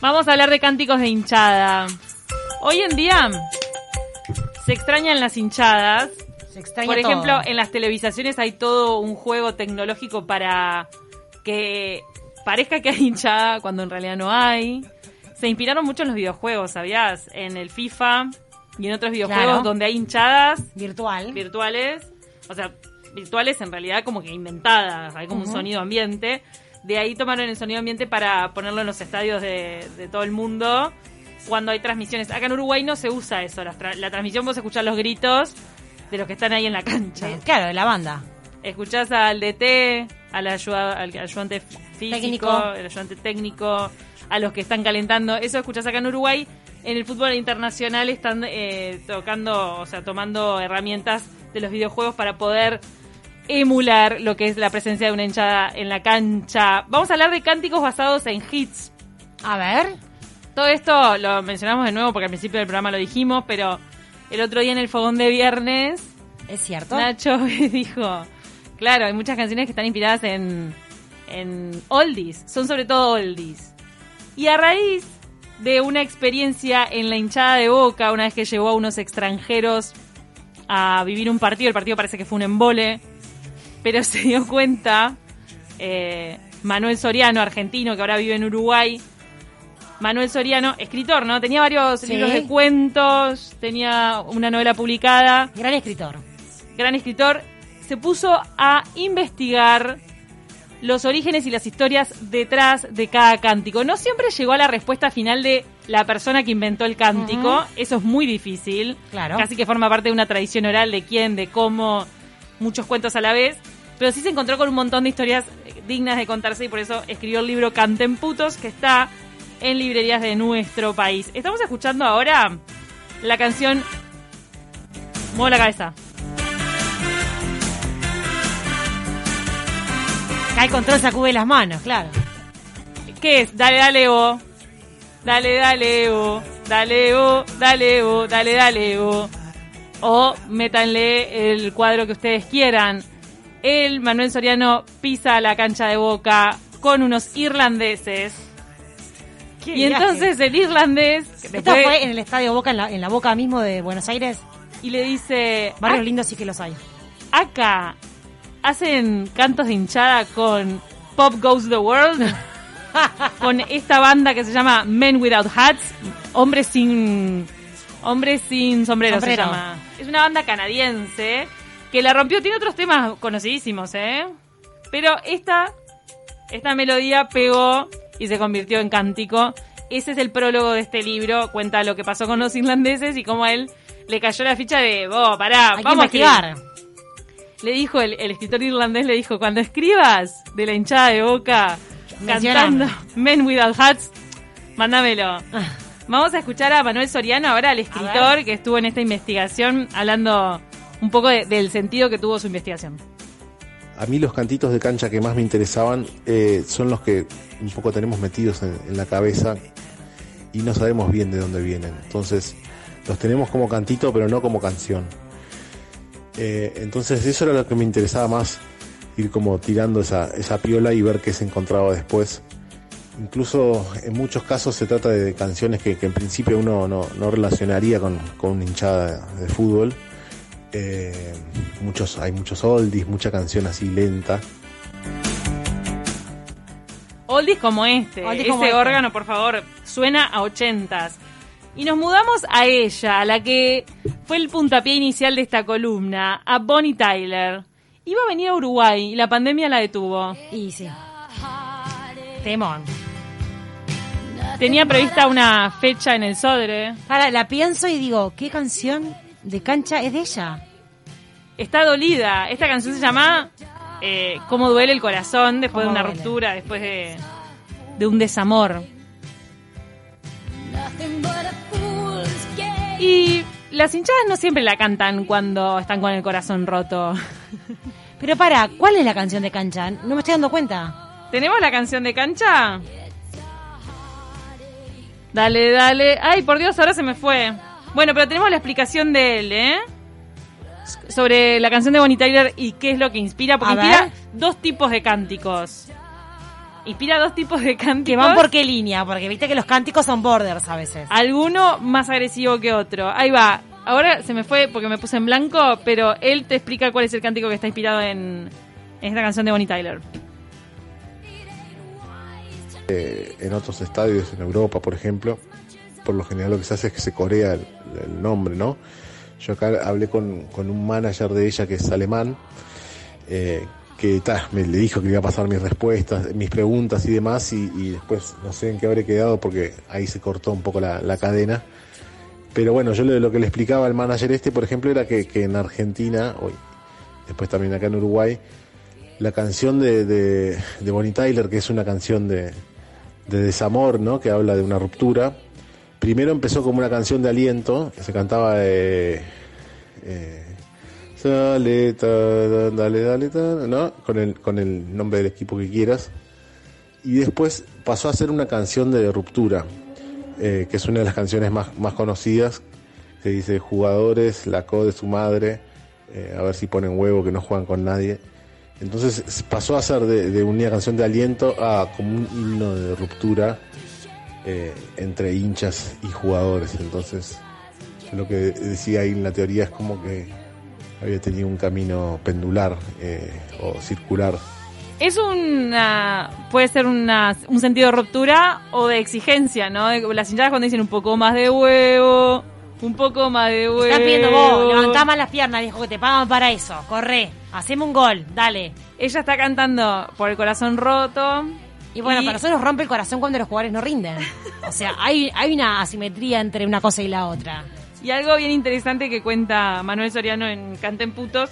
Vamos a hablar de cánticos de hinchada. Hoy en día se extrañan las hinchadas. Se extraña Por todo. ejemplo, en las televisaciones hay todo un juego tecnológico para que parezca que hay hinchada cuando en realidad no hay. Se inspiraron mucho en los videojuegos, ¿sabías? En el FIFA y en otros videojuegos Claro. donde hay hinchadas virtual. virtuales, o sea, virtuales en realidad como que inventadas, hay como un sonido ambiente. De ahí tomaron el sonido ambiente para ponerlo en los estadios de, de todo el mundo cuando hay transmisiones. Acá en Uruguay no se usa eso, la, tra- la transmisión vos escuchás los gritos de los que están ahí en la cancha. Claro, de la banda. Escuchás al DT, al, ayuda- al ayudante físico, Técnico. el ayudante técnico, a los que están calentando. Eso escuchás acá en Uruguay. En el fútbol internacional están eh, tocando, o sea, tomando herramientas de los videojuegos para poder emular lo que es la presencia de una hinchada en la cancha. Vamos a hablar de cánticos basados en hits. A ver. Todo esto lo mencionamos de nuevo porque al principio del programa lo dijimos, pero el otro día en el fogón de viernes Es cierto. Nacho dijo, claro, hay muchas canciones que están inspiradas en, en oldies, son sobre todo oldies. Y a raíz de una experiencia en la hinchada de Boca, una vez que llevó a unos extranjeros a vivir un partido, el partido parece que fue un embole, pero se dio cuenta eh, Manuel Soriano, argentino, que ahora vive en Uruguay, Manuel Soriano, escritor, ¿no? Tenía varios Sí. libros de cuentos, tenía una novela publicada Gran escritor. gran escritor, se puso a investigar los orígenes y las historias detrás de cada cántico. No siempre llegó a la respuesta final de la persona que inventó el cántico, eso es muy difícil. Claro. Casi que forma parte de una tradición oral de quién, de cómo, muchos cuentos a la vez. Pero sí se encontró con un montón de historias dignas de contarse y por eso escribió el libro Canten Putos, que está en librerías de nuestro país. Estamos escuchando ahora la canción Mueve la cabeza. Cae control, sacude las manos, claro. ¿Qué es? Dale, dale, o. Dale, dale, o. Dale, o. Dale, o. Dale, dale, o. O métanle el cuadro que ustedes quieran. El Manuel Soriano pisa la cancha de boca con unos irlandeses. Qué Y viaje. entonces el irlandés Esto después- fue en el estadio Boca, en la, en la Boca mismo de Buenos Aires. y le dice, Barrios "Ah, lindos sí que los hay. acá hacen cantos de hinchada con Pop Goes the World, con esta banda que se llama Men Without Hats, hombres sin hombres sin sombrero, Sombrero. se llama. Es una banda canadiense que la rompió, tiene otros temas conocidísimos, ¿eh? Pero esta esta melodía pegó y se convirtió en cántico. Ese es el prólogo de este libro, cuenta lo que pasó con los irlandeses y cómo a él le cayó la ficha de, vos, pará, Hay que vamos a escribir". investigar. Le dijo, el, el escritor irlandés le dijo, cuando escribas de la hinchada de boca cantando Men Without Hats, mándamelo. Ah, Vamos a escuchar a Manuel Soriano, ahora el escritor que estuvo en esta investigación, hablando un poco de- del sentido que tuvo su investigación. A mí los cantitos de cancha que más me interesaban eh, son los que un poco tenemos metidos en, la cabeza y no sabemos bien de dónde vienen. Entonces los tenemos como cantito pero no como canción. Eh, entonces eso era lo que me interesaba más, ir como tirando esa, esa piola y ver qué se encontraba después. Incluso en muchos casos se trata de canciones que, en principio uno no, no relacionaría con, con una hinchada de fútbol. Eh, muchos, hay muchos oldies, mucha canción así lenta. Oldies como este, Oldies ese como este. órgano, por favor, suena a ochentas. Y nos mudamos a ella, a la que fue el puntapié inicial de esta columna, a Bonnie Tyler. Iba a venir a Uruguay y la pandemia la detuvo. y sí. Temón. Tenía prevista una fecha en el Sodre. Ahora la pienso y digo, ¿qué canción de cancha es de ella? Está dolida. Esta canción se llama eh, Cómo duele el corazón después de una duele. ruptura, después de, de un desamor. Y las hinchadas no siempre la cantan cuando están con el corazón roto. Pero para, ¿cuál es la canción de cancha? No me estoy dando cuenta. ¿Tenemos la canción de cancha? Dale, dale. Ay, por Dios, ahora se me fue. Bueno, pero tenemos la explicación de él, ¿eh? Sobre la canción de Bonnie Tyler y qué es lo que inspira. Porque A inspira ver. dos tipos de cánticos. Inspira dos tipos de cánticos. ¿Que van por qué línea? Porque viste que los cánticos son borders a veces. Alguno más agresivo que otro. Ahí va. Ahora se me fue porque me puse en blanco, pero él te explica cuál es el cántico que está inspirado en, en esta canción de Bonnie Tyler. Eh, en otros estadios, en Europa, por ejemplo, por lo general lo que se hace es que se corea el, nombre, ¿no? Yo acá hablé con, con, un manager de ella que es alemán, eh, que ta, me le dijo que iba a pasar mis respuestas, mis preguntas y demás, y, después no sé en qué habré quedado porque ahí se cortó un poco la, la cadena. Pero bueno, yo lo, lo, que le explicaba al manager este, por ejemplo, era que, que en Argentina, hoy, después también acá en Uruguay, la canción de, de, de Bonnie Tyler, que es una canción de, de desamor, ¿no? Que habla de una ruptura. Primero empezó como una canción de aliento, que se cantaba eh, eh, dale, dale, ta, ¿no? Con el, con el nombre del equipo que quieras. Y después pasó a ser una canción de ruptura, eh, que es una de las canciones más, más conocidas, que dice jugadores, la co de su madre, a ver si ponen huevo que no juegan con nadie. Entonces pasó a ser de, de, una canción de aliento a como un himno de ruptura eh, entre hinchas y jugadores. Entonces, lo que decía ahí en la teoría es como que había tenido un camino pendular eh, o circular. Es una. puede ser una, un sentido de ruptura o de exigencia, ¿no? Las hinchadas cuando dicen un poco más de huevo, un poco más de huevo. Estás viendo vos, levantá más las piernas, dijo que te pagan para eso. Corre, hacemos un gol, dale. Ella está cantando por el corazón roto. Y bueno, y... para nosotros rompe el corazón cuando los jugadores no rinden. O sea, hay, hay una asimetría entre una cosa y la otra. Y algo bien interesante que cuenta Manuel Soriano en Canten Putos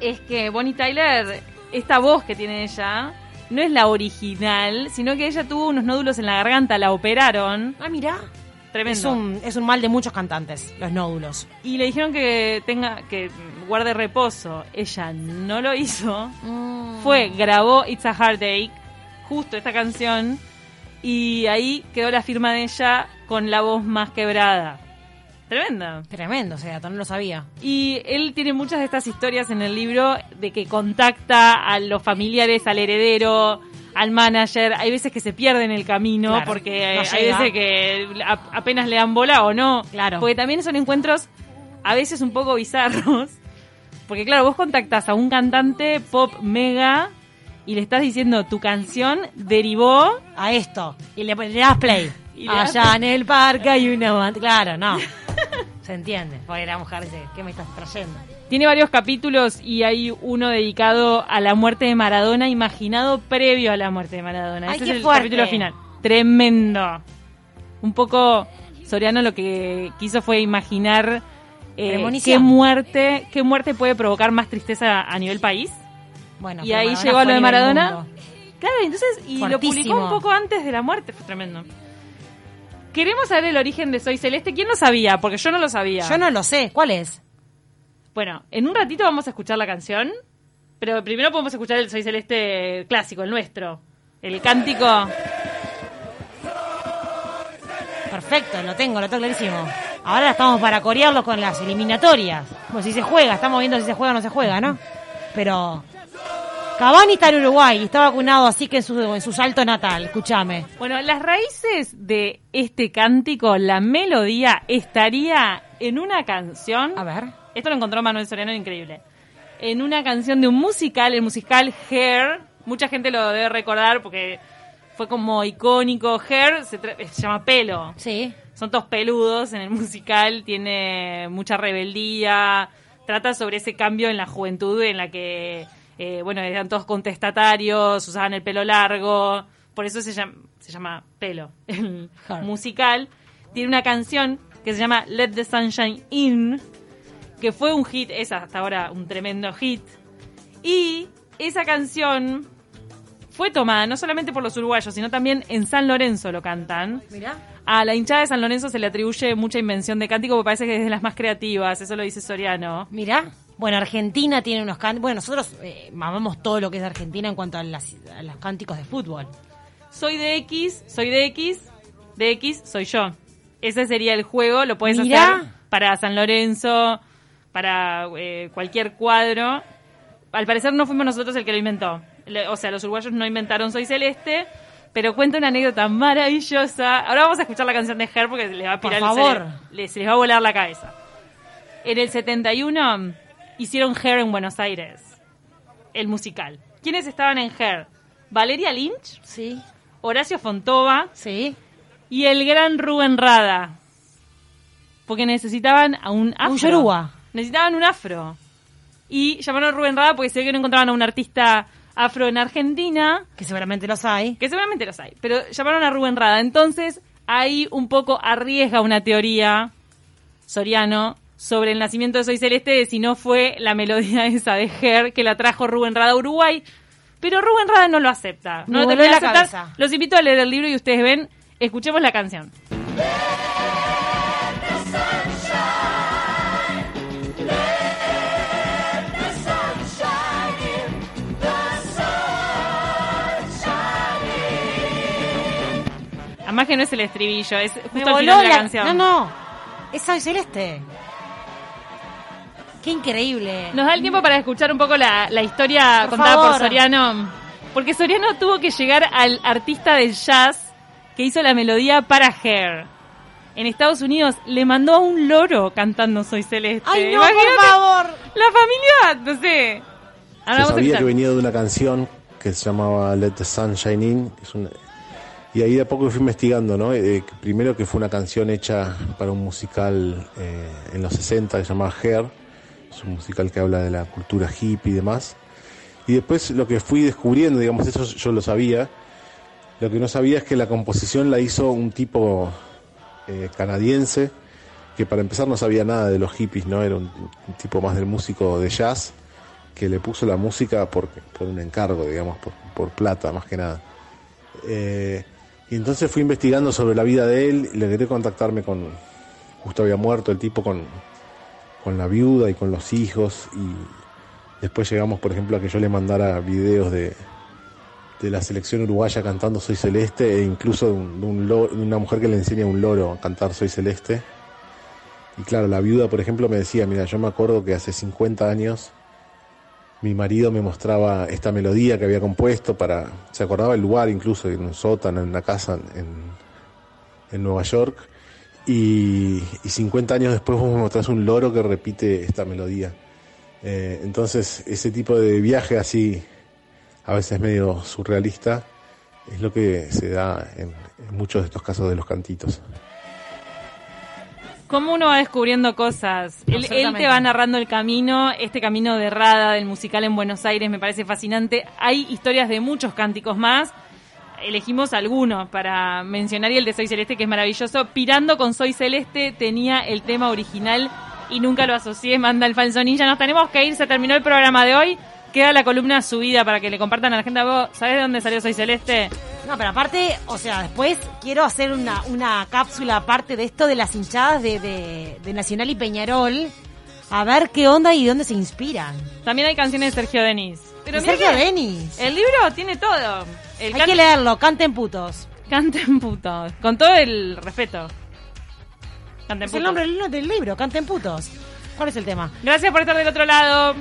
es que Bonnie Tyler, esta voz que tiene ella, no es la original, sino que ella tuvo unos nódulos en la garganta, la operaron. Ah, mira. Tremendo. Es un, es un mal de muchos cantantes, los nódulos. Y le dijeron que tenga que guarde reposo. Ella no lo hizo. Mm. Fue, grabó It's a Heartache, justo esta canción, y ahí quedó la firma de ella con la voz más quebrada. Tremenda. Tremendo, o sea, no lo sabía. Y él tiene muchas de estas historias en el libro de que contacta a los familiares, al heredero, al manager. Hay veces que se pierde en el camino Claro, porque no hay veces que apenas le dan bola o no. Claro. Porque también son encuentros a veces un poco bizarros. Porque claro, vos contactás a un cantante pop mega y le estás diciendo tu canción derivó A esto. Y le, le das play. Y le das Allá en el parque hay una banda. Claro, no. Se entiende. Porque la mujer dice, ¿qué me estás trayendo? Tiene varios capítulos y hay uno dedicado a la muerte de Maradona, imaginado previo a la muerte de Maradona. Ay, Ese qué es el fuerte. capítulo final. Tremendo. Un poco Soriano lo que quiso fue imaginar eh, qué muerte, qué muerte puede provocar más tristeza a nivel país. Bueno, Y ahí Maradona llegó a lo de Maradona. Claro, entonces, y lo publicó un poco antes de la muerte, fue tremendo. Queremos saber el origen de Soy Celeste. ¿Quién lo sabía? Porque yo no lo sabía. Yo no lo sé. ¿Cuál es? Bueno, en un ratito vamos a escuchar la canción, pero primero podemos escuchar el Soy Celeste clásico, el nuestro. El cántico. Perfecto, lo tengo, lo tengo clarísimo. Ahora estamos para corearlo con las eliminatorias. Bueno, si se juega, estamos viendo si se juega o no se juega, ¿no? Pero Cavani está en Uruguay y está vacunado, así que en su, en su salto natal, escúchame. Bueno, las raíces de este cántico, la melodía, estaría en una canción. A ver. Esto lo encontró Manuel Soriano increíble. En una canción de un musical, el musical Hair. Mucha gente lo debe recordar porque fue como icónico. Hair se, llama pelo. Sí. Son todos peludos en el musical, tiene mucha rebeldía, trata sobre ese cambio en la juventud en la que, eh, bueno, eran todos contestatarios, usaban el pelo largo, por eso se llama, se llama Pelo, el musical. Tiene una canción que se llama Let the Sunshine In, que fue un hit, es hasta ahora un tremendo hit. Y esa canción fue tomada no solamente por los uruguayos, sino también en San Lorenzo lo cantan. Mira. A la hinchada de San Lorenzo se le atribuye mucha invención de cántico porque parece que es de las más creativas, eso lo dice Soriano. Mira. Bueno, Argentina tiene unos cánticos. Bueno, nosotros eh, mamamos todo lo que es Argentina en cuanto a, las- a los cánticos de fútbol. Soy de X, soy de X, de X soy yo. Ese sería el juego, lo puedes Mirá. hacer para San Lorenzo, para eh, cualquier cuadro. Al parecer no fuimos nosotros el que lo inventó. Le- O sea, los uruguayos no inventaron Soy Celeste, pero cuenta una anécdota maravillosa. Ahora vamos a escuchar la canción de Her porque les va a Por pirar el favor. Les, se les va a volar la cabeza. En el 71 hicieron Her en Buenos Aires, el musical. ¿Quiénes estaban en Her? Valeria Lynch, Sí, Horacio Fontova sí. y el gran Rubén Rada. Porque necesitaban a un afro. Un yoruba. Necesitaban un afro. Y llamaron a Rubén Rada porque se ve que no encontraban a un artista afro en Argentina, Que seguramente los hay. que seguramente los hay, pero llamaron a Rubén Rada. Entonces, ahí un poco arriesga una teoría, Soriano, sobre el nacimiento de Soy Celeste, de si no fue la melodía esa de Her que la trajo Rubén Rada a Uruguay. Pero Rubén Rada no lo acepta. Me No lo la aceptar. cabeza. Los invito a leer el libro y ustedes ven, escuchemos la canción. Además que no es el estribillo, es Me justo al voló final de la la... canción. No, no. Es Soy Celeste. Qué increíble. Nos da el tiempo para escuchar un poco la, la historia Por contada por. Soriano. Porque Soriano tuvo que llegar al artista del jazz que hizo la melodía para Hair. En Estados Unidos le mandó a un loro cantando Soy Celeste. Ay, no, Imagínate, por favor. La familia, no sé. Ahora Yo sabía que venía de una canción que se llamaba Let the Sun Shine In. que es una- Y ahí de a poco fui investigando, ¿no? Eh, primero que fue una canción hecha para un musical eh, en los 60 que se llamaba Hair. Es un musical que habla de la cultura hippie y demás. Y después lo que fui descubriendo, digamos, eso yo lo sabía. Lo que no sabía es que la composición la hizo un tipo eh, canadiense que para empezar no sabía nada de los hippies, ¿no? Era un, tipo más del músico de jazz que le puso la música por, por un encargo, digamos, por, por plata, más que nada. Eh, y entonces fui investigando sobre la vida de él, y logré contactarme con, justo había muerto el tipo con, con la viuda y con los hijos, y después llegamos, por ejemplo, a que yo le mandara videos de, de la selección uruguaya cantando Soy Celeste, e incluso de, un- un de una mujer que le enseña a un loro a cantar Soy Celeste. Y claro, la viuda, por ejemplo, me decía, mira, yo me acuerdo que hace 50 años mi marido me mostraba esta melodía que había compuesto para, se acordaba el lugar incluso, en un sótano, en una casa en, en Nueva York, y, y 50 años después vos me mostrás un loro que repite esta melodía. Eh, entonces, ese tipo de viaje así, a veces medio surrealista, es lo que se da en, en muchos de estos casos de los cantitos. Cómo uno va descubriendo cosas. Él, él te va narrando el camino, este camino de Rada, del musical en Buenos Aires, me parece fascinante. Hay historias de muchos cánticos más. Elegimos algunos para mencionar y el de Soy Celeste, que es maravilloso. Pirando con Soy Celeste tenía el tema original y nunca lo asocié. Manda el falsonilla. Nos tenemos que ir, se terminó el programa de hoy. Queda la columna subida para que le compartan a la gente. ¿Vos sabés de dónde salió Soy Celeste? No, pero aparte, o sea, después quiero hacer una, una cápsula aparte de esto de las hinchadas de, de, de Nacional y Peñarol. A ver qué onda y dónde se inspiran. También hay canciones de Sergio Denis. Pero Sergio Denis. El libro tiene todo. El Hay can- que leerlo, canten putos. Canten putos. Con todo el respeto. Canten Es el nombre del libro, canten putos. ¿Cuál es el tema? Gracias por estar del otro lado.